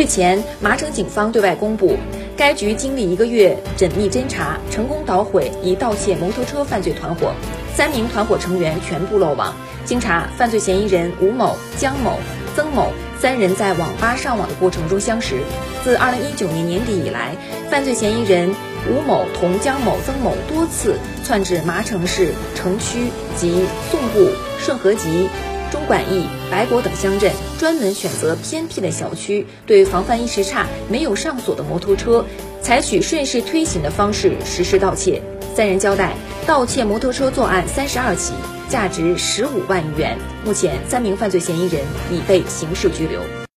日前，麻城警方对外公布，该局经历一个月缜密侦查，成功捣毁一盗窃摩托车犯罪团伙，三名团伙成员全部落网。经查，犯罪嫌疑人吴某、姜某、曾某三人在网吧上网的过程中相识。自2019年年底以来，犯罪嫌疑人吴某同姜某、曾某多次窜至麻城市城区及宋埠、顺河集。中管驿、白果等乡镇专门选择偏僻的小区，对防范意识差、没有上锁的摩托车，采取顺势推行的方式实施盗窃。三人交代，盗窃摩托车作案三十二起，价值十五万余元。目前，三名犯罪嫌疑人已被刑事拘留。